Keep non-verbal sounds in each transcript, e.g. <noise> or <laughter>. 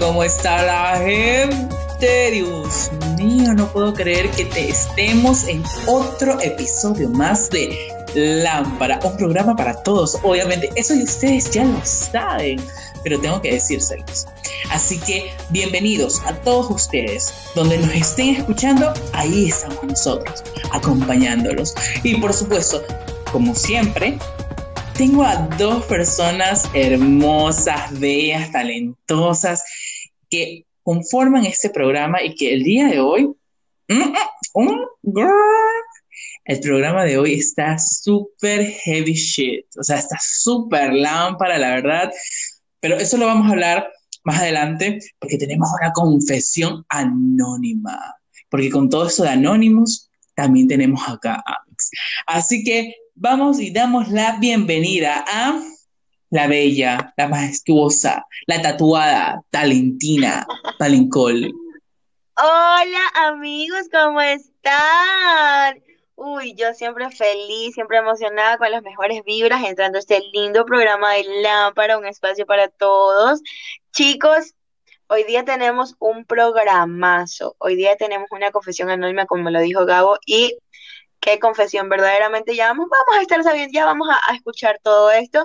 ¿cómo está la gente? Dios mío, no puedo creer que te estemos en otro episodio más de Lámpara, un programa para todos. Obviamente, eso y ustedes ya lo saben, pero tengo que decírselos. Así que bienvenidos a todos ustedes. Donde nos estén escuchando, ahí estamos nosotros, acompañándolos. Y por supuesto, como siempre, tengo a dos personas hermosas, bellas, talentosas, que conforman este programa y que el día de hoy, <laughs> el programa de hoy está súper heavy shit, o sea, está súper lámpara, la verdad, pero eso lo vamos a hablar más adelante porque tenemos una confesión anónima, porque con todo eso de anónimos, también tenemos acá a. Así que vamos y damos la bienvenida a la bella, la majestuosa, la tatuada, talentina, Palincol. Hola amigos, ¿cómo están? Uy, yo siempre feliz, siempre emocionada con las mejores vibras, entrando a este lindo programa de Lámpara, un espacio para todos. Chicos, hoy día tenemos un programazo, hoy día tenemos una confesión anónima, como lo dijo Gabo, y qué confesión, verdaderamente ya vamos, vamos a estar sabiendo, ya vamos a, escuchar todo esto.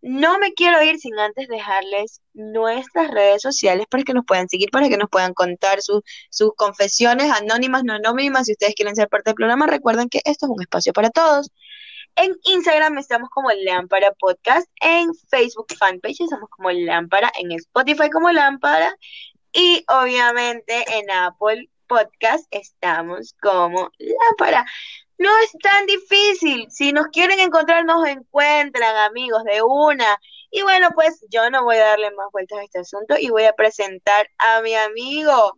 No me quiero ir sin antes dejarles nuestras redes sociales para que nos puedan seguir, para que nos puedan contar sus confesiones anónimas, no anónimas. Si ustedes quieren ser parte del programa, recuerden que esto es un espacio para todos. En Instagram estamos como Lámpara Podcast, en Facebook Fanpage estamos como Lámpara, en Spotify como Lámpara y obviamente en Apple podcast estamos como Lámpara. No es tan difícil. Si nos quieren encontrar, nos encuentran, amigos, de una. Y bueno, pues yo no voy a darle más vueltas a este asunto y voy a presentar a mi amigo,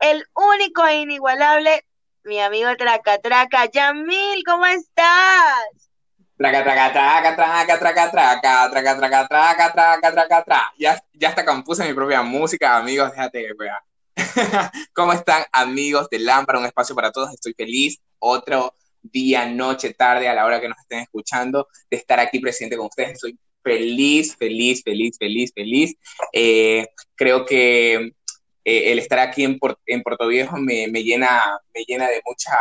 el único e inigualable, mi amigo Traca Traca. Yamil, ¿cómo estás? Traca, traca, traca, traca, traca, traca, traca, traca, traca, traca, traca, traca. Ya, ya hasta compuse mi propia música, amigos, déjate que vea. ¿Cómo están amigos de Lámpara? Un espacio para todos. Estoy feliz. Otro día, noche, tarde, a la hora que nos estén escuchando, de estar aquí presente con ustedes. Estoy feliz, feliz, feliz, feliz, feliz. Eh, creo que eh, el estar aquí en, en Puerto Viejo me, me, llena, me llena de muchas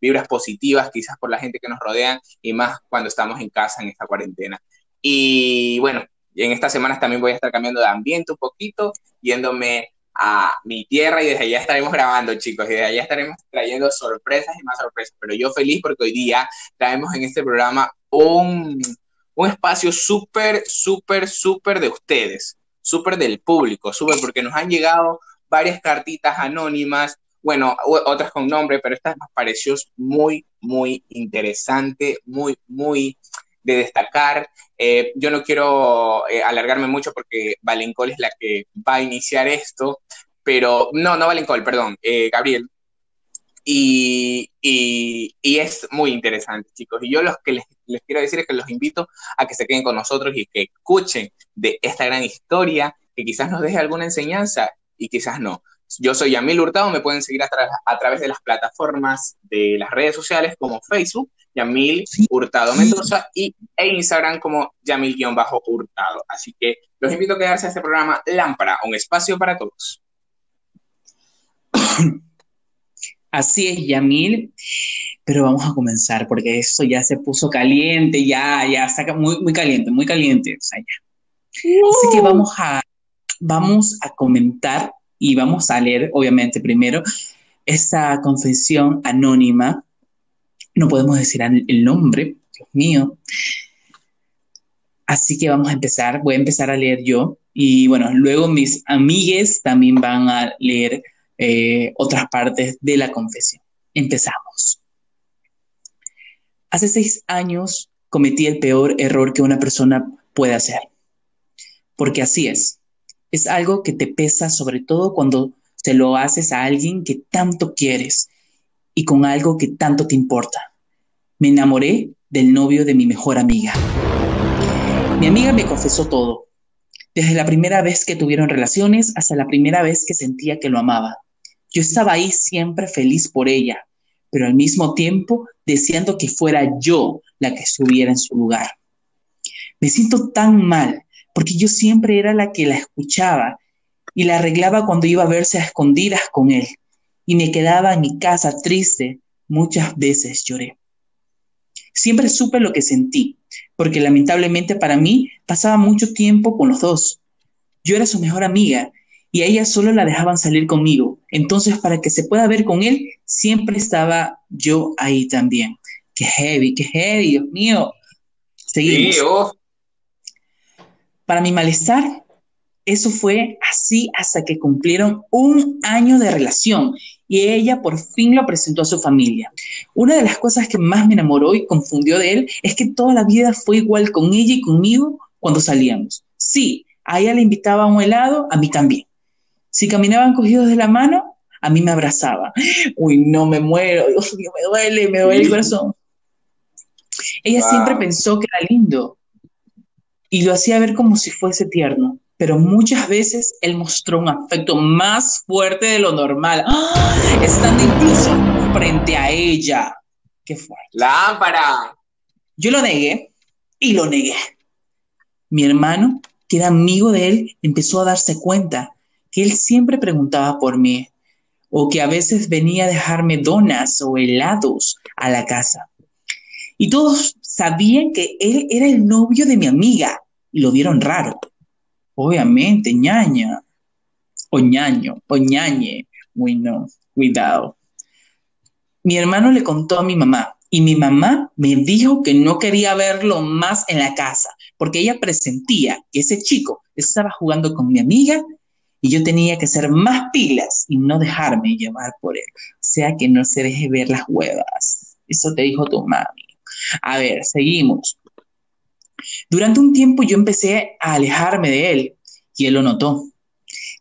vibras positivas, quizás por la gente que nos rodean y más cuando estamos en casa en esta cuarentena. Y bueno, en estas semanas también voy a estar cambiando de ambiente un poquito, yéndome a mi tierra y desde allá estaremos grabando, chicos, y desde allá estaremos trayendo sorpresas y más sorpresas. Pero yo feliz porque hoy día traemos en este programa un, un espacio súper, súper, súper de ustedes, súper del público, súper porque nos han llegado varias cartitas anónimas, bueno, otras con nombre, pero esta nos pareció muy, muy interesante, muy, muy de destacar. Eh, yo no quiero eh, alargarme mucho porque Valencol es la que va a iniciar esto, pero no, no Valencol, perdón, eh, Gabriel. Y, y, es muy interesante, chicos. Y yo lo que les, les, quiero decir es que los invito a que se queden con nosotros y que escuchen de esta gran historia, que quizás nos deje alguna enseñanza y quizás no. Yo soy Yamil Hurtado, me pueden seguir a, a través de las plataformas de las redes sociales como Facebook Yamil Hurtado Mendoza y e Instagram como Yamil-Hurtado. Así que los invito a quedarse a este programa Lámpara, un espacio para todos. <coughs> Así es, Yamil. Pero vamos a comenzar porque esto ya se puso caliente, ya, ya saca muy, muy caliente, muy caliente. Así que vamos a, vamos a comentar y vamos a leer, obviamente, primero esta confesión anónima no podemos decir el nombre, Dios mío. Así que vamos a empezar, voy a empezar a leer yo y bueno, luego mis amigues también van a leer eh, otras partes de la confesión. Empezamos. Hace seis años cometí el peor error que una persona puede hacer, porque así es. Es algo que te pesa sobre todo cuando se lo haces a alguien que tanto quieres y con algo que tanto te importa. Me enamoré del novio de mi mejor amiga. Mi amiga me confesó todo, desde la primera vez que tuvieron relaciones hasta la primera vez que sentía que lo amaba. Yo estaba ahí siempre feliz por ella, pero al mismo tiempo deseando que fuera yo la que estuviera en su lugar. Me siento tan mal porque yo siempre era la que la escuchaba y la arreglaba cuando iba a verse a escondidas con él. Y me quedaba en mi casa triste. Muchas veces lloré. Siempre supe lo que sentí, porque lamentablemente para mí pasaba mucho tiempo con los dos. Yo era su mejor amiga y a ella solo la dejaban salir conmigo. Entonces, para que se pueda ver con él, siempre estaba yo ahí también. Qué heavy, qué heavy, Dios mío. Seguimos. Oh. Para mi malestar, eso fue así hasta que cumplieron un año de relación y ella por fin lo presentó a su familia. Una de las cosas que más me enamoró y confundió de él es que toda la vida fue igual con ella y conmigo cuando salíamos. Sí, a ella le invitaba a un helado, a mí también. Si caminaban cogidos de la mano, a mí me abrazaba. <laughs> Uy, no, me muero, Dios mío, me duele, me duele el corazón. Ella siempre pensó que era lindo y lo hacía ver como si fuese tierno pero muchas veces él mostró un afecto más fuerte de lo normal, ¡Ah! estando incluso frente a ella. ¡Qué fuerte! ¡Lámpara! Yo lo negué y lo negué. Mi hermano, que era amigo de él, empezó a darse cuenta que él siempre preguntaba por mí o que a veces venía a dejarme donas o helados a la casa. Y todos sabían que él era el novio de mi amiga y lo vieron raro. Obviamente, ñaña. O ñaño, o ñañe. Uy, no, cuidado. Mi hermano le contó a mi mamá y mi mamá me dijo que no quería verlo más en la casa porque ella presentía que ese chico estaba jugando con mi amiga y yo tenía que ser más pilas y no dejarme llevar por él. O sea que no se deje ver las huevas. Eso te dijo tu mami. A ver, seguimos. Durante un tiempo yo empecé a alejarme de él y él lo notó.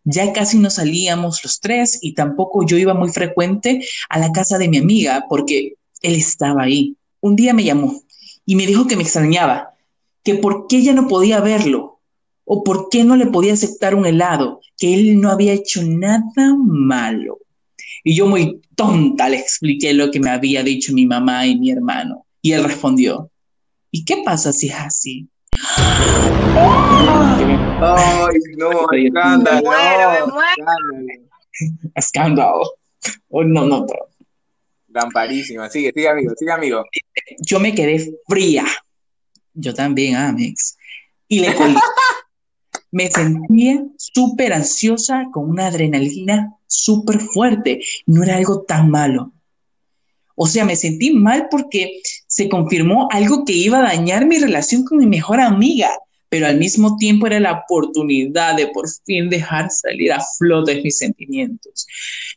Ya casi no salíamos los tres y tampoco yo iba muy frecuente a la casa de mi amiga porque él estaba ahí. Un día me llamó y me dijo que me extrañaba, que por qué ya no podía verlo o por qué no le podía aceptar un helado, que él no había hecho nada malo. Y yo muy tonta le expliqué lo que me había dicho mi mamá y mi hermano. Y él respondió, ¿Y qué pasa si es así? Ay, no, <laughs> escándalo. Escándalo. Oh, no, no, no. Lamparísima. Sigue, sigue, amigo, sigue, amigo. Yo me quedé fría. Yo también, Amix. Y le colgué. <laughs> me sentía súper ansiosa con una adrenalina súper fuerte. No era algo tan malo. O sea, me sentí mal porque se confirmó algo que iba a dañar mi relación con mi mejor amiga, pero al mismo tiempo era la oportunidad de por fin dejar salir a flote mis sentimientos.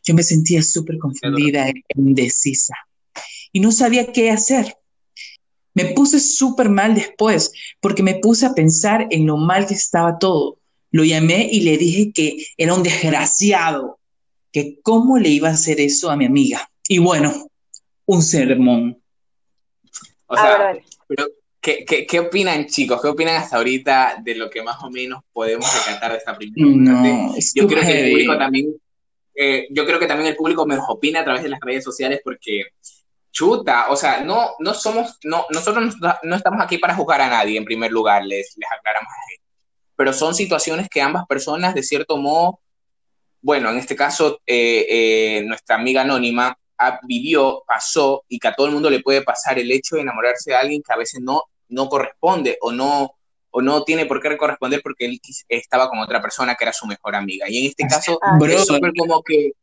Yo me sentía súper confundida e indecisa y no sabía qué hacer. Me puse súper mal después porque me puse a pensar en lo mal que estaba todo. Lo llamé y le dije que era un desgraciado, que cómo le iba a hacer eso a mi amiga. Y bueno, un sermón. O sea, pero ¿qué, qué, opinan chicos? ¿Qué opinan hasta ahorita de lo que más o menos podemos rescatar de esta primera no, Yo creo que el público también, eh, yo creo que también el público me opina a través de las redes sociales porque chuta, o sea, no, no somos, no, nosotros no, estamos aquí para juzgar a nadie en primer lugar, les, les aclaramos a Pero son situaciones que ambas personas, de cierto modo, bueno, en este caso, eh, eh, nuestra amiga anónima vivió, pasó y que a todo el mundo le puede pasar el hecho de enamorarse de alguien que a veces no, no corresponde o no, o no tiene por qué corresponder porque él estaba con otra persona que era su mejor amiga. Y en este caso es súper como que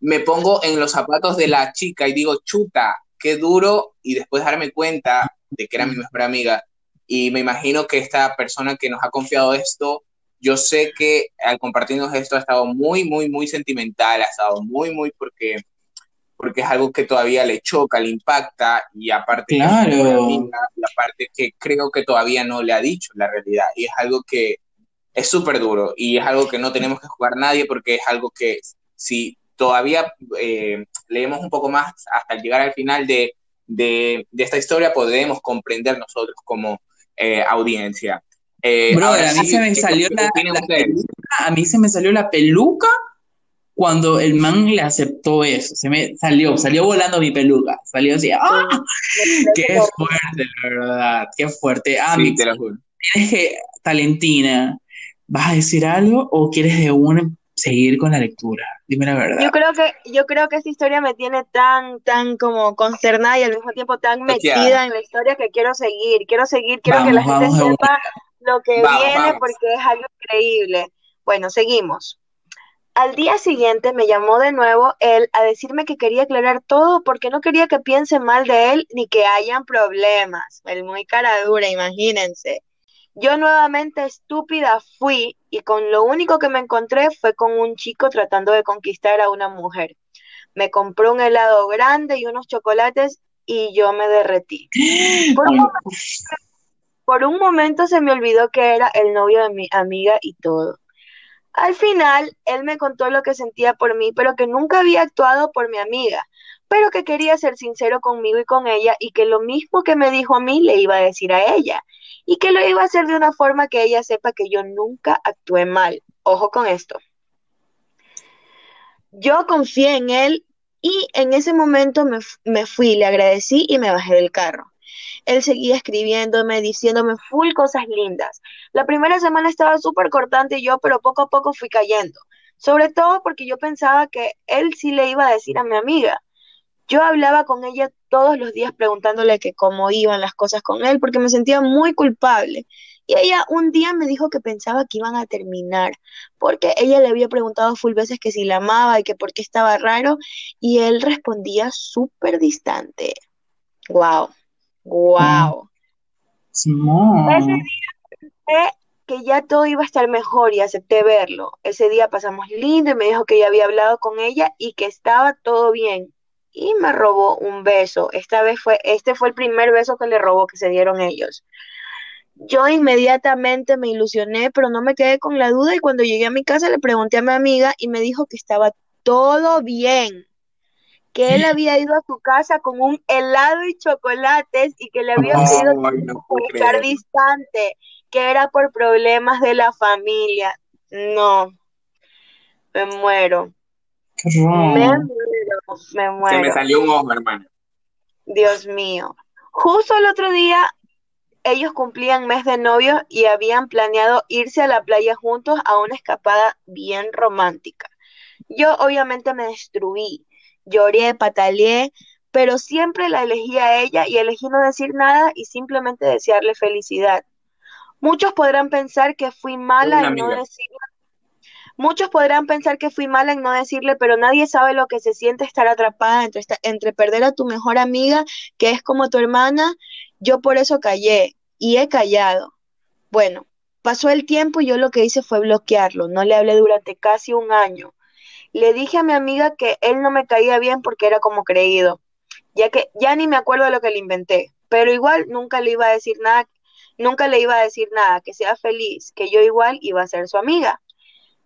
me pongo en los zapatos de la chica y digo, chuta, qué duro, y después darme cuenta de que era mi mejor amiga. Y me imagino que esta persona que nos ha confiado esto, yo sé que al compartirnos esto ha estado muy, muy, muy sentimental, ha estado muy, muy porque porque es algo que todavía le choca, le impacta y aparte claro. la parte que creo que todavía no le ha dicho la realidad y es algo que es súper duro y es algo que no tenemos que jugar nadie porque es algo que si todavía eh, leemos un poco más hasta llegar al final de, de, esta historia podemos comprender nosotros como eh, audiencia. Eh, a mí se me salió la, a mí se me salió la peluca cuando el man le aceptó eso, se me salió, salió volando mi peluca, salió así, ¡ah! <laughs> ¡Qué fuerte, la verdad! ¡Qué fuerte! Ah, te lo juro. que, Talentina, ¿vas a decir algo o quieres de una seguir con la lectura. Dime la verdad. Yo creo que, yo creo que esta historia me tiene tan, tan como consternada y al mismo tiempo tan metida en la historia que quiero seguir, quiero seguir, quiero que la gente sepa lo que viene porque es algo increíble. Bueno, seguimos. Al día siguiente me llamó de nuevo él a decirme que quería aclarar todo porque no quería que piense mal de él ni que hayan problemas. El muy cara dura, imagínense. Yo nuevamente estúpida fui y con lo único que me encontré fue con un chico tratando de conquistar a una mujer. Me compró un helado grande y unos chocolates y yo me derretí. <gasps> Por un, momento, por un momento se me olvidó que era el novio de mi amiga y todo. Al final, él me contó lo que sentía por mí, pero que nunca había actuado por mi amiga, pero que quería ser sincero conmigo y con ella y que lo mismo que me dijo a mí le iba a decir a ella y que lo iba a hacer de una forma que ella sepa que yo nunca actué mal. Ojo con esto. Yo confié en él y en ese momento me, me fui, le agradecí y me bajé del carro. Él seguía escribiéndome, diciéndome full cosas lindas. La primera semana estaba súper cortante yo, pero poco a poco fui cayendo. Sobre todo porque yo pensaba que él sí le iba a decir a mi amiga. Yo hablaba con ella todos los días preguntándole que cómo iban las cosas con él, porque me sentía muy culpable. Y ella un día me dijo que pensaba que iban a terminar, porque ella le había preguntado full veces que si la amaba y que por qué estaba raro, y él respondía súper distante. Wow, wow. Ese día pensé que ya todo iba a estar mejor y acepté verlo. Ese día pasamos lindo y me dijo que ya había hablado con ella y que estaba todo bien y me robó un beso. Esta vez fue, este fue el primer beso que le robó que se dieron ellos. Yo inmediatamente me ilusioné, pero no me quedé con la duda y cuando llegué a mi casa le pregunté a mi amiga y me dijo que estaba todo bien, que él había ido a su casa con un helado y chocolates y que le había pedido estar distante, que era por problemas de la familia. No, me muero. Me muero, me muero. Se me salió un ojo, hermano. Dios mío. Justo el otro día, ellos cumplían mes de novio y habían planeado irse a la playa juntos a una escapada bien romántica. Yo obviamente me destruí, lloré, pataleé, pero siempre la elegí a ella y elegí no decir nada y simplemente desearle felicidad. Muchos podrán pensar que fui mala en no decirle Muchos podrán pensar que fui mala en no decirle, pero nadie sabe lo que se siente estar atrapada entre, entre perder a tu mejor amiga, que es como tu hermana. Yo por eso callé y he callado. Bueno, pasó el tiempo y yo lo que hice fue bloquearlo. No le hablé durante casi un año. Le dije a mi amiga que él no me caía bien porque era como creído, ya que ya ni me acuerdo de lo que le inventé, pero igual nunca le iba a decir nada, nunca le iba a decir nada, que sea feliz, que yo igual iba a ser su amiga.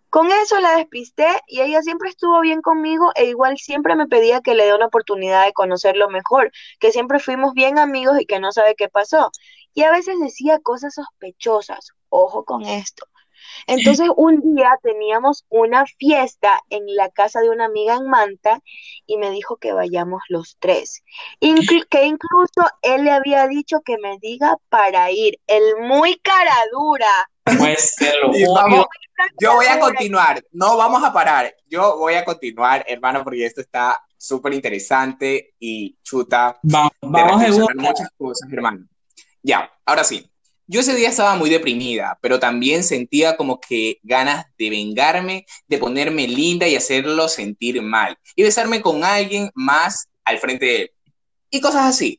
Con eso la despisté y ella siempre estuvo bien conmigo e igual siempre me pedía que le dé una oportunidad de conocerlo mejor, que siempre fuimos bien amigos y que no sabe qué pasó. Y a veces decía cosas sospechosas, ojo con esto. Entonces un día teníamos una fiesta en la casa de una amiga en Manta y me dijo que vayamos los tres. <laughs> que incluso él le había dicho que me diga para ir. El muy cara dura. Pues yo voy a continuar, no vamos a parar. Yo voy a continuar, hermano, porque esto está súper interesante y chuta. vamos a muchas cosas, hermano. Ya, ahora sí. Yo ese día estaba muy deprimida, pero también sentía como que ganas de vengarme, de ponerme linda y hacerlo sentir mal, y besarme con alguien más al frente de él, y cosas así.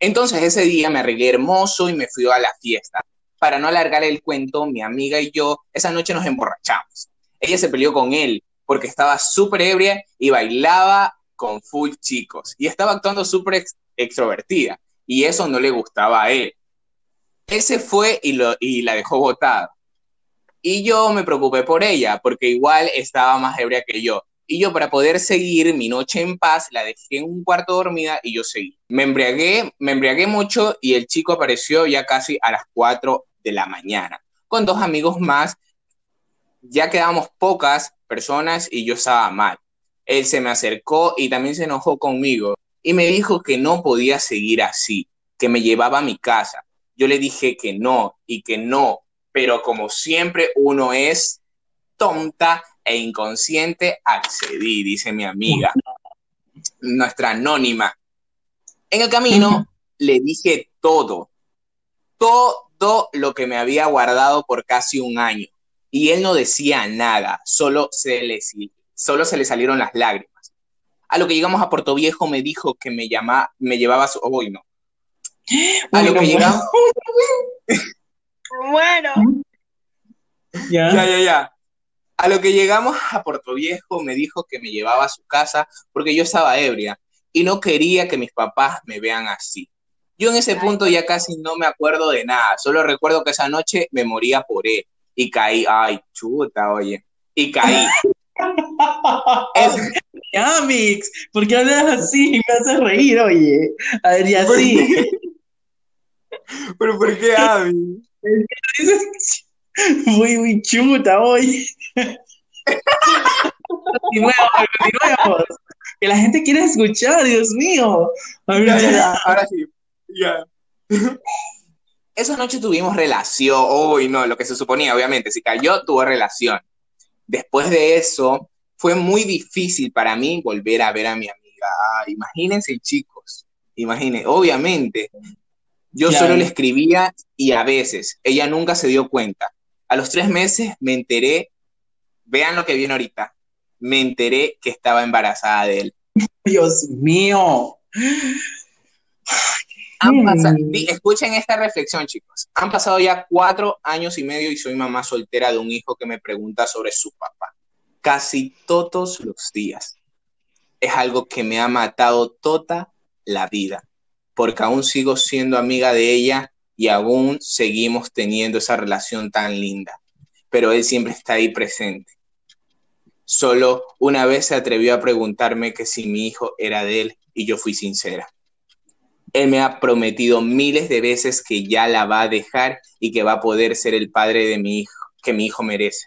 Entonces ese día me arreglé hermoso y me fui a la fiesta. Para no alargar el cuento, mi amiga y yo esa noche nos emborrachamos. Ella se peleó con él porque estaba súper ebria y bailaba con full chicos y estaba actuando súper extrovertida y eso no le gustaba a él. Ese fue y, lo, y la dejó botada. Y yo me preocupé por ella, porque igual estaba más ebria que yo. Y yo para poder seguir mi noche en paz, la dejé en un cuarto dormida y yo seguí. Me embriagué, me embriagué mucho y el chico apareció ya casi a las 4 de la mañana, con dos amigos más. Ya quedamos pocas personas y yo estaba mal. Él se me acercó y también se enojó conmigo y me dijo que no podía seguir así, que me llevaba a mi casa, yo le dije que no y que no, pero como siempre uno es tonta, e inconsciente accedí, dice mi amiga, nuestra anónima. En el camino le dije todo, todo lo que me había guardado por casi un año. Y él no decía nada, solo se le, solo se le salieron las lágrimas. A lo que llegamos a Puerto Viejo me dijo que me, llama, me llevaba su... Oh, no. <gasps> A lo que llegamos... bueno. <laughs> Ya, ya, ya. A lo que llegamos a Puerto Viejo me dijo que me llevaba a su casa porque yo estaba ebria y no quería que mis papás me vean así. Yo en ese punto ya casi no me acuerdo de nada, solo recuerdo que esa noche me moría por él y caí, ay, chuta, oye, y caí. <laughs> Ya, Mix, ¿por qué hablas así? Me haces reír, oye. A ver, ya <laughs> sí. ¿Pero por qué, Ami? <laughs> Muy, muy chuta, oye. continuemos, <laughs> continuemos. Que la gente quiere escuchar, Dios mío. ahora sí. Ya. Esa noche tuvimos relación. Uy, no, lo que se suponía, obviamente. Si cayó, tuvo relación. Después de eso, fue muy difícil para mí volver a ver a mi amiga. Ah, imagínense, chicos. Imagínense, obviamente. Yo solo le escribía y a veces, ella nunca se dio cuenta. A los tres meses me enteré, vean lo que viene ahorita, me enteré que estaba embarazada de él. <laughs> Dios mío. escuchen esta reflexión, chicos. Han pasado ya cuatro años y medio y soy mamá soltera de un hijo que me pregunta sobre su papá. Casi todos los días. Es algo que me ha matado toda la vida, porque aún sigo siendo amiga de ella y aún seguimos teniendo esa relación tan linda. Pero él siempre está ahí presente. Solo una vez se atrevió a preguntarme que si mi hijo era de él y yo fui sincera. Él me ha prometido miles de veces que ya la va a dejar y que va a poder ser el padre de mi hijo, que mi hijo merece.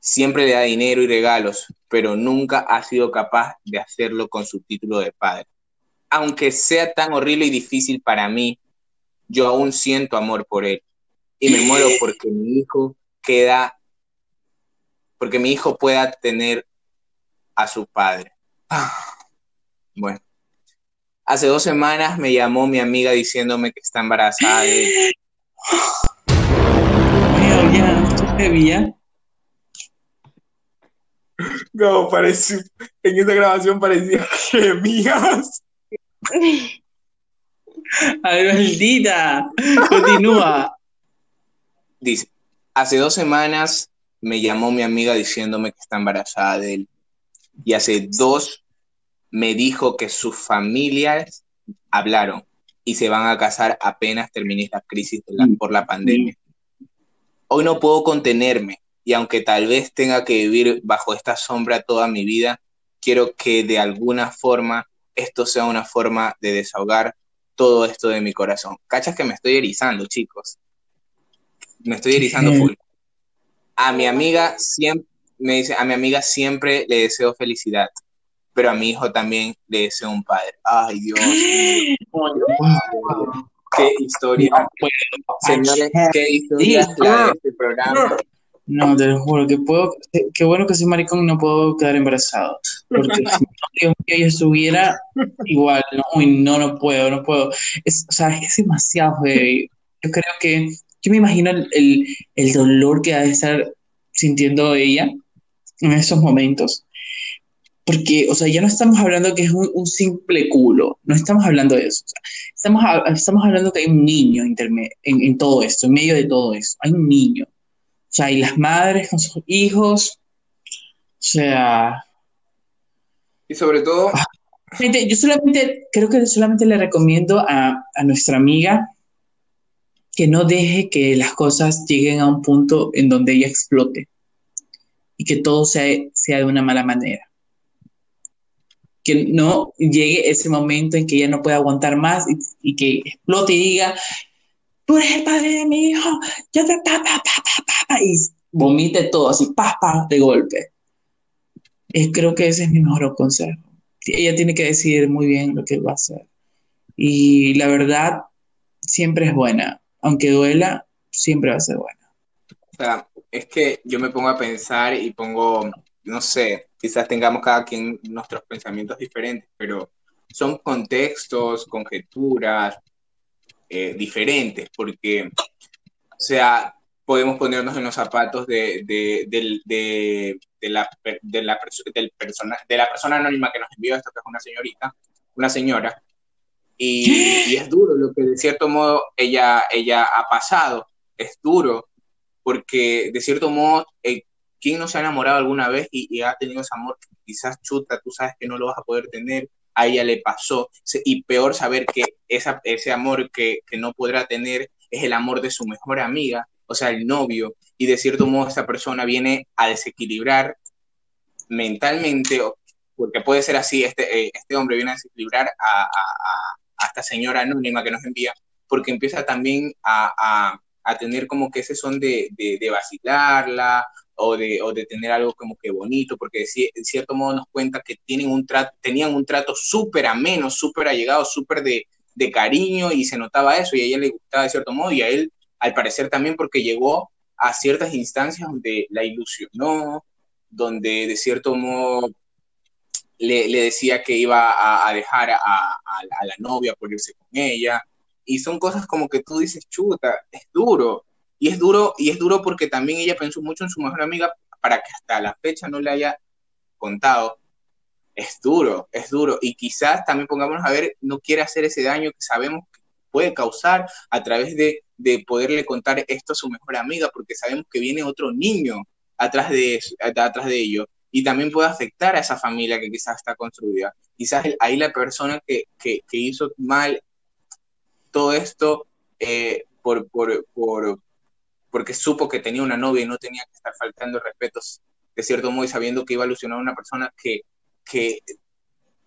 Siempre le da dinero y regalos, pero nunca ha sido capaz de hacerlo con su título de padre. Aunque sea tan horrible y difícil para mí, yo aún siento amor por él y me muero porque mi hijo queda, porque mi hijo pueda tener a su padre. Ah, bueno. Hace dos semanas me llamó mi amiga diciéndome que está embarazada de ya, No, parece, en esta grabación parecía gemías. <laughs> Ay, <laughs> maldita. Continúa. Dice, hace dos semanas me llamó mi amiga diciéndome que está embarazada de él. Y hace dos me dijo que sus familias hablaron y se van a casar apenas termine esta crisis mm. por la pandemia. Hoy no puedo contenerme y aunque tal vez tenga que vivir bajo esta sombra toda mi vida, quiero que de alguna forma esto sea una forma de desahogar todo esto de mi corazón. Cachas que me estoy erizando, chicos. Me estoy erizando full. A mi amiga siempre me dice, a mi amiga siempre le deseo felicidad pero a mi hijo también le deseo un padre. Ay, Dios. qué historia. Señores, qué historia la de este programa. No, te lo juro, que puedo, qué bueno que soy maricón y no puedo quedar embarazado. Porque si no, <laughs> yo estuviera igual, no, no, no puedo, no puedo. O sea, es demasiado heavy. Yo creo que, yo me imagino el, el dolor que ha de estar sintiendo ella en esos momentos porque, o sea, ya no estamos hablando que es un, simple culo, no estamos hablando de eso. estamos, estamos hablando que hay un niño en, en, todo esto, en medio de todo esto, hay un niño. O sea, y las madres con sus hijos, o sea... Y sobre todo... Ah, yo solamente, creo que solamente le recomiendo a, a nuestra amiga que no deje que las cosas lleguen a un punto en donde ella explote y que todo sea, sea de una mala manera. Que no llegue ese momento en que ella no pueda aguantar más y, que explote y diga, tú eres el padre de mi hijo, yo te pa, pa, pa, y vomite todo así, pa, pa, de golpe. Creo que ese es mi mejor consejo. Ella tiene que decidir muy bien lo que va a hacer. Y la verdad siempre es buena, aunque duela, siempre va a ser buena. O sea, es que yo me pongo a pensar y pongo, no sé, quizás tengamos cada quien nuestros pensamientos diferentes, pero son contextos, conjeturas eh, diferentes, porque, o sea, podemos ponernos en los zapatos de, de, de, de la, de, la, del persona, de la persona anónima que nos envió esto, que es una señorita, una señora, y, es duro lo que de cierto modo ella, ella ha pasado, es duro, porque de cierto modo, eh, ¿quién no se ha enamorado alguna vez y, ha tenido ese amor quizás chuta, tú sabes que no lo vas a poder tener, a ella le pasó, y peor saber que esa, ese amor que, que no podrá tener es el amor de su mejor amiga, o sea, el novio, y de cierto modo esta persona viene a desequilibrar mentalmente, porque puede ser así, este, eh, este hombre viene a desequilibrar a, a, a, esta señora anónima que nos envía, porque empieza también a, a tener como que ese son de, de, de vacilarla o de, o de, tener algo como que bonito, porque de cierto modo nos cuenta que tienen un trato, tenían un trato súper ameno, súper allegado, súper de, de cariño y se notaba eso y a ella le gustaba de cierto modo y a él al parecer también porque llegó a ciertas instancias donde la ilusionó, donde de cierto modo le, decía que iba a, dejar a, la novia por irse con ella. Y son cosas como que tú dices, chuta, es duro. Y es duro, y es duro porque también ella pensó mucho en su mejor amiga para que hasta la fecha no le haya contado. Es duro, es duro. Y quizás también pongámonos a ver, no quiere hacer ese daño que sabemos que puede causar a través de de poderle contar esto a su mejor amiga, porque sabemos que viene otro niño atrás de, atrás de ello y también puede afectar a esa familia que quizás está construida. Quizás ahí la persona que, que, hizo mal todo esto eh, por, por, porque supo que tenía una novia y no tenía que estar faltando respetos de cierto modo y sabiendo que iba a alusionar a una persona que, que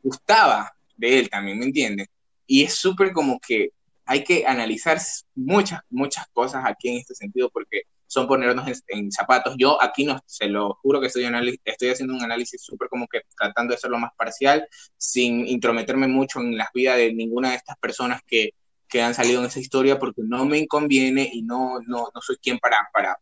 gustaba de él también, ¿me entiendes? Y es súper como que hay que analizar muchas, muchas cosas aquí en este sentido porque son ponernos en, zapatos. Yo aquí no, se lo juro que estoy, estoy haciendo un análisis súper como que tratando de hacerlo más parcial, sin intrometerme mucho en las vidas de ninguna de estas personas que, que han salido en esa historia porque no me conviene y no, no, no soy quien para, para,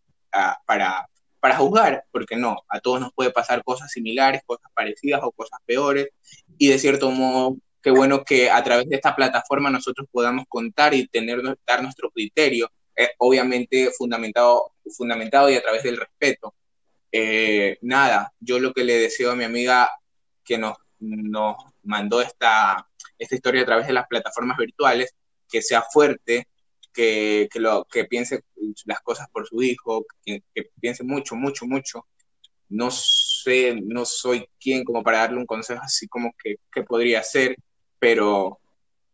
para, para juzgar, porque no, a todos nos puede pasar cosas similares, cosas parecidas o cosas peores, y de cierto modo qué bueno que a través de esta plataforma nosotros podamos contar y tener, dar nuestro criterio, eh, obviamente fundamentado, fundamentado y a través del respeto. Eh, nada, yo lo que le deseo a mi amiga que nos, nos mandó esta, esta historia a través de las plataformas virtuales, que sea fuerte, que, que, lo, que piense las cosas por su hijo, que, que piense mucho, mucho, mucho. No sé, no soy quien como para darle un consejo así como que, que podría ser, pero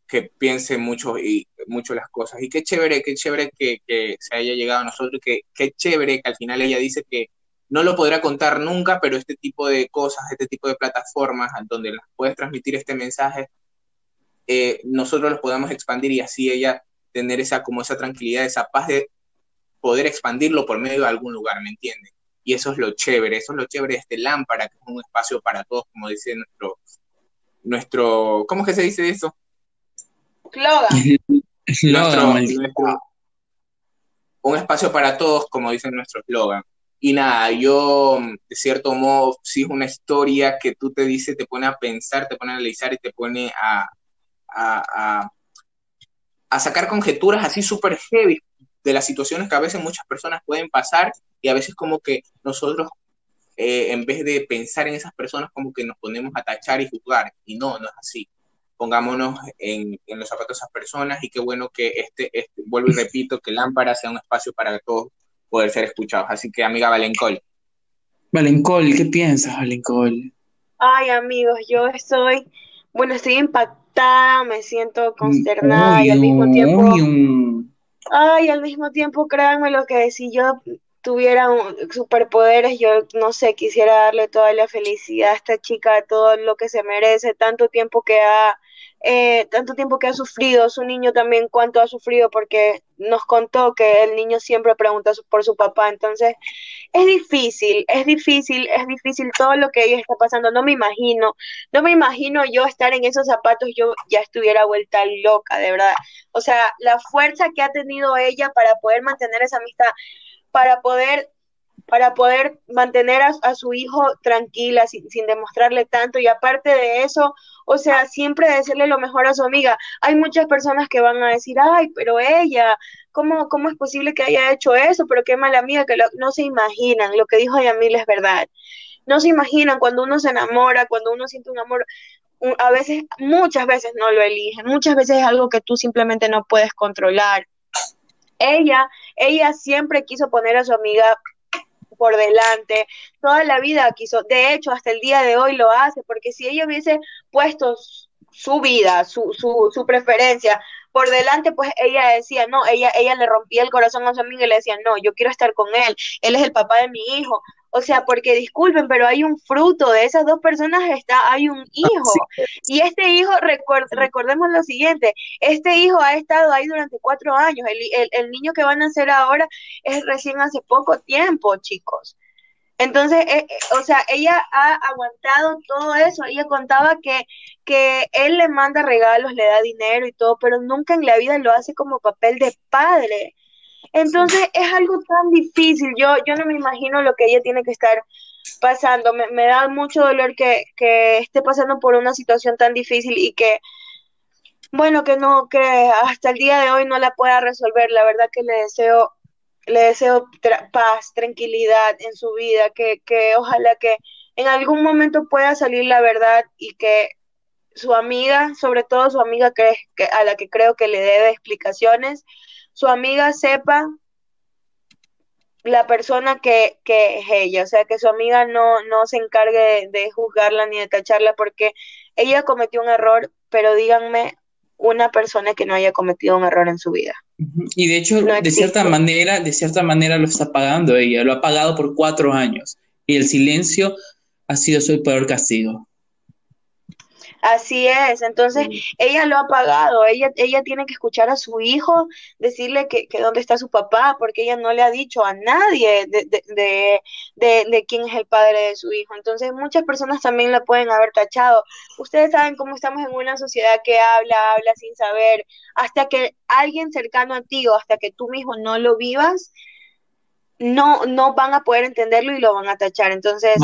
que piense mucho y mucho las cosas. Y qué chévere, qué chévere que, que se haya llegado a nosotros, que qué chévere que al final ella dice que no lo podrá contar nunca, pero este tipo de cosas, este tipo de plataformas donde las puedes transmitir este mensaje, eh, nosotros los podamos expandir y así ella tener esa como esa tranquilidad, esa paz de poder expandirlo por medio de algún lugar, ¿me entiendes? Y eso es lo chévere, eso es lo chévere de este lámpara, que es un espacio para todos, como dice nuestro nuestro, ¿cómo es que se dice eso? un espacio para todos, como dice nuestro eslogan. Y nada, yo, de cierto modo, sí es una historia que tú te dice, te pone a pensar, te pone a analizar y te pone a, a, a sacar conjeturas así súper heavy de las situaciones que a veces muchas personas pueden pasar y a veces como que nosotros eh, en vez de pensar en esas personas como que nos ponemos a tachar y juzgar. Y no, no es así. Pongámonos en, en los zapatos de esas personas y qué bueno que este, este, vuelvo y repito, que Lámpara sea un espacio para todos poder ser escuchados. Así que, amiga Valencol. Valencol, ¿qué piensas, Valencol? Ay, amigos, yo estoy, bueno, estoy impactada, me siento consternada y al mismo tiempo... Ay, al mismo tiempo, créanme lo que si yo tuviera superpoderes, yo no sé, quisiera darle toda la felicidad a esta chica, todo lo que se merece, tanto tiempo que ha, eh, tanto tiempo que ha sufrido, su niño también cuánto ha sufrido, porque nos contó que el niño siempre pregunta por su papá, entonces es difícil, es difícil, es difícil todo lo que ella está pasando, no me imagino, no me imagino yo estar en esos zapatos, yo ya estuviera vuelta loca, de verdad, o sea, la fuerza que ha tenido ella para poder mantener esa amistad, para poder para poder mantener a, su hijo tranquila sin, sin, demostrarle tanto y aparte de eso, o sea, siempre decirle lo mejor a su amiga. Hay muchas personas que van a decir, ay, pero ella, ¿cómo, cómo es posible que haya hecho eso? Pero qué mala amiga, que no se imaginan, lo que dijo Yamil es verdad. No se imaginan cuando uno se enamora, cuando uno siente un amor, a veces, muchas veces no lo eligen, muchas veces es algo que tú simplemente no puedes controlar. Ella, ella siempre quiso poner a su amiga por delante, toda la vida quiso, de hecho hasta el día de hoy lo hace, porque si ella hubiese puesto su vida, su, su, su preferencia por delante, pues ella decía, no, ella, ella le rompía el corazón a su amiga y le decía, no, yo quiero estar con él, él es el papá de mi hijo. O sea, porque disculpen, pero hay un fruto de esas dos personas, está, hay un hijo. Y este hijo, recordemos lo siguiente, este hijo ha estado ahí durante cuatro años, el, el, niño que van a nacer ahora es recién hace poco tiempo, chicos. Entonces, eh, eh, o sea, ella ha aguantado todo eso. Ella contaba que, que él le manda regalos, le da dinero y todo, pero nunca en la vida lo hace como papel de padre. Entonces, es algo tan difícil. Yo, yo no me imagino lo que ella tiene que estar pasando. Me, me da mucho dolor que, que esté pasando por una situación tan difícil y que, bueno, que no, que hasta el día de hoy no la pueda resolver. La verdad que le deseo le deseo paz, tranquilidad en su vida, que, que ojalá que en algún momento pueda salir la verdad y que su amiga, sobre todo su amiga que, que, a la que creo que le debe explicaciones, su amiga sepa la persona que, que es ella, o sea, que su amiga no, no se encargue de, de juzgarla ni de tacharla porque ella cometió un error, pero díganme una persona que no haya cometido un error en su vida. Y de hecho, de cierta manera, de cierta manera lo está pagando ella, lo ha pagado por cuatro años. Y el silencio ha sido su peor castigo. Así es, entonces ella lo ha pagado, ella, ella tiene que escuchar a su hijo, decirle que, que dónde está su papá, porque ella no le ha dicho a nadie de, de, de, de, quién es el padre de su hijo. Entonces muchas personas también la pueden haber tachado. Ustedes saben cómo estamos en una sociedad que habla, habla sin saber, hasta que alguien cercano a ti o hasta que tú mismo no lo vivas, no, no van a poder entenderlo y lo van a tachar. Entonces,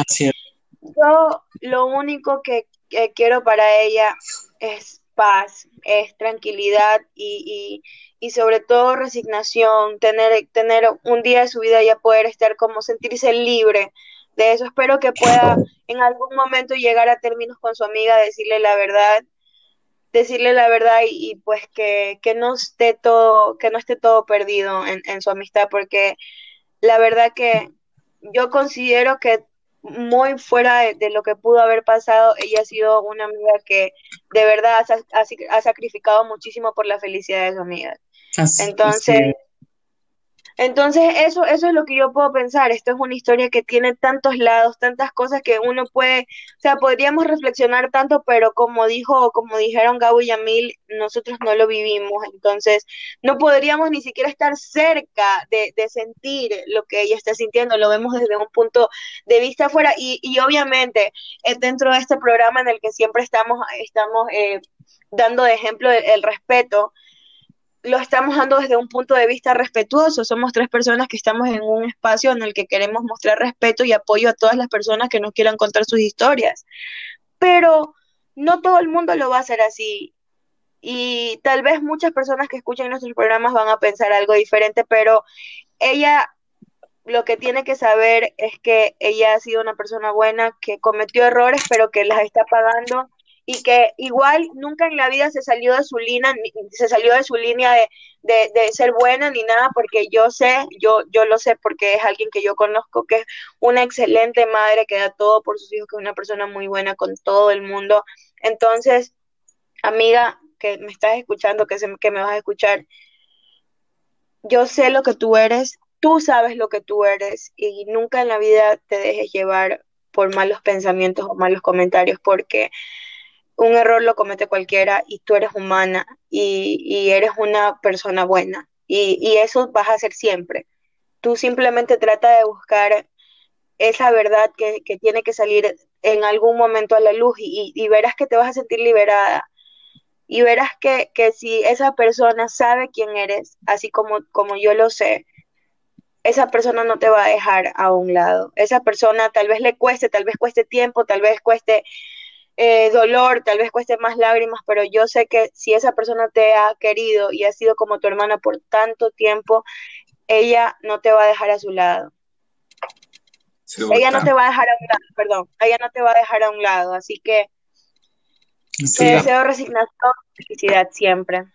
yo lo único que, que quiero para ella es paz, es tranquilidad y, y, y, sobre todo resignación, tener, tener un día de su vida ya poder estar como sentirse libre de eso. Espero que pueda en algún momento llegar a términos con su amiga, decirle la verdad, decirle la verdad y, pues que, que, no esté todo, que no esté todo perdido en, en su amistad, porque la verdad que yo considero que muy fuera de, lo que pudo haber pasado, ella ha sido una amiga que de verdad ha, ha, sacrificado muchísimo por la felicidad de su amiga. Entonces, entonces, eso, eso es lo que yo puedo pensar. Esto es una historia que tiene tantos lados, tantas cosas que uno puede, o sea, podríamos reflexionar tanto, pero como dijo, como dijeron Gabo y Yamil, nosotros no lo vivimos. Entonces, no podríamos ni siquiera estar cerca de, de sentir lo que ella está sintiendo. Lo vemos desde un punto de vista afuera. Y, y obviamente, eh, dentro de este programa en el que siempre estamos, estamos eh, dando de ejemplo el, el respeto lo estamos dando desde un punto de vista respetuoso. Somos tres personas que estamos en un espacio en el que queremos mostrar respeto y apoyo a todas las personas que nos quieran contar sus historias. Pero no todo el mundo lo va a hacer así. Y tal vez muchas personas que escuchan nuestros programas van a pensar algo diferente, pero ella lo que tiene que saber es que ella ha sido una persona buena, que cometió errores, pero que las está pagando y que igual nunca en la vida se salió de su línea, se salió de su línea de, de, de, ser buena ni nada, porque yo sé, yo, yo lo sé porque es alguien que yo conozco, que es una excelente madre, que da todo por sus hijos, que es una persona muy buena con todo el mundo. Entonces, amiga, que me estás escuchando, que, se, que me vas a escuchar, yo sé lo que tú eres, tú sabes lo que tú eres y nunca en la vida te dejes llevar por malos pensamientos o malos comentarios, porque un error lo comete cualquiera y tú eres humana y, y eres una persona buena y, y, eso vas a hacer siempre. Tú simplemente trata de buscar esa verdad que, que tiene que salir en algún momento a la luz y, y, verás que te vas a sentir liberada y verás que, que si esa persona sabe quién eres, así como, como yo lo sé, esa persona no te va a dejar a un lado. Esa persona tal vez le cueste, tal vez cueste tiempo, tal vez cueste eh, dolor, tal vez cueste más lágrimas, pero yo sé que si esa persona te ha querido y ha sido como tu hermana por tanto tiempo, ella no te va a dejar a su lado. ella no te va a dejar a un lado, perdón, ella no te va a dejar a un lado, así que te deseo resignación y felicidad siempre.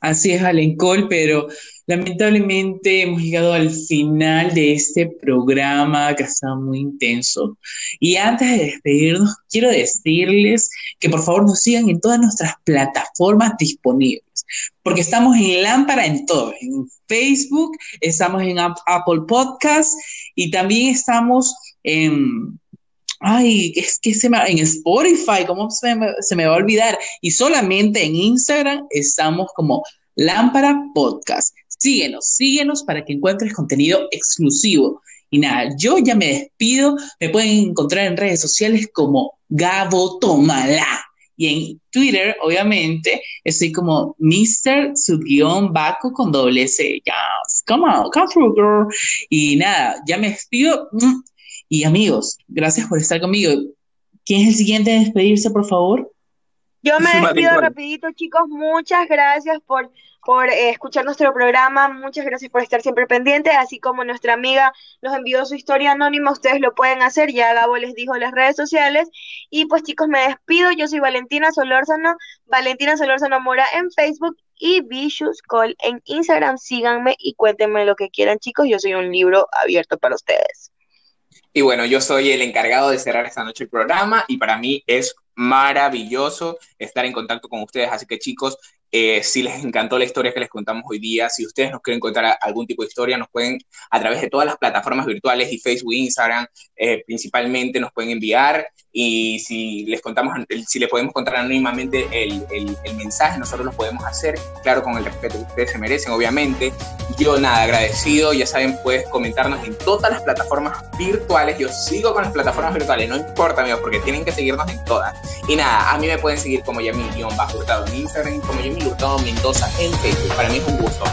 Así es, Alencol, pero lamentablemente hemos llegado al final de este programa que ha estado muy intenso. Y antes de despedirnos, quiero decirles que por favor nos sigan en todas nuestras plataformas disponibles, porque estamos en Lámpara en todo, en Facebook, estamos en Apple Podcast y también estamos en Ay, es que se me, en Spotify, ¿cómo se me, va a olvidar? Y solamente en Instagram estamos como Lámpara Podcast. Síguenos, síguenos para que encuentres contenido exclusivo. Y nada, yo ya me despido. Me pueden encontrar en redes sociales como Gabo Tomala. Y en Twitter, obviamente, estoy como Mr. Subguión Baco con doble C. Yes, come on, come through, girl. Y nada, ya me despido. Y amigos, gracias por estar conmigo. ¿Quién es el siguiente a despedirse, por favor? Yo me despido rapidito, chicos. Muchas gracias por, por eh, escuchar nuestro programa. Muchas gracias por estar siempre pendientes. Así como nuestra amiga nos envió su historia anónima, ustedes lo pueden hacer. Ya Gabo les dijo las redes sociales. Y pues chicos, me despido. Yo soy Valentina Solórzano. Valentina Solórzano Mora en Facebook y Vicious Call en Instagram. Síganme y cuéntenme lo que quieran, chicos. Yo soy un libro abierto para ustedes. Y bueno, yo soy el encargado de cerrar esta noche el programa y para mí es maravilloso estar en contacto con ustedes. Así que chicos, eh, si les encantó la historia que les contamos hoy día, si ustedes nos quieren contar algún tipo de historia, nos pueden a través de todas las plataformas virtuales y Facebook, Instagram, eh, principalmente nos pueden enviar y si les contamos, si les podemos contar anónimamente el, el, mensaje, nosotros lo podemos hacer, claro, con el respeto que ustedes se merecen, obviamente. Yo nada, agradecido, ya saben, puedes comentarnos en todas las plataformas virtuales, yo sigo con las plataformas virtuales, no importa, amigos, porque tienen que seguirnos en todas. Y nada, a mí me pueden seguir como Yamil-Hurtado en Instagram, como Yamil Hurtado Mendoza en Facebook. Para mí es un gusto.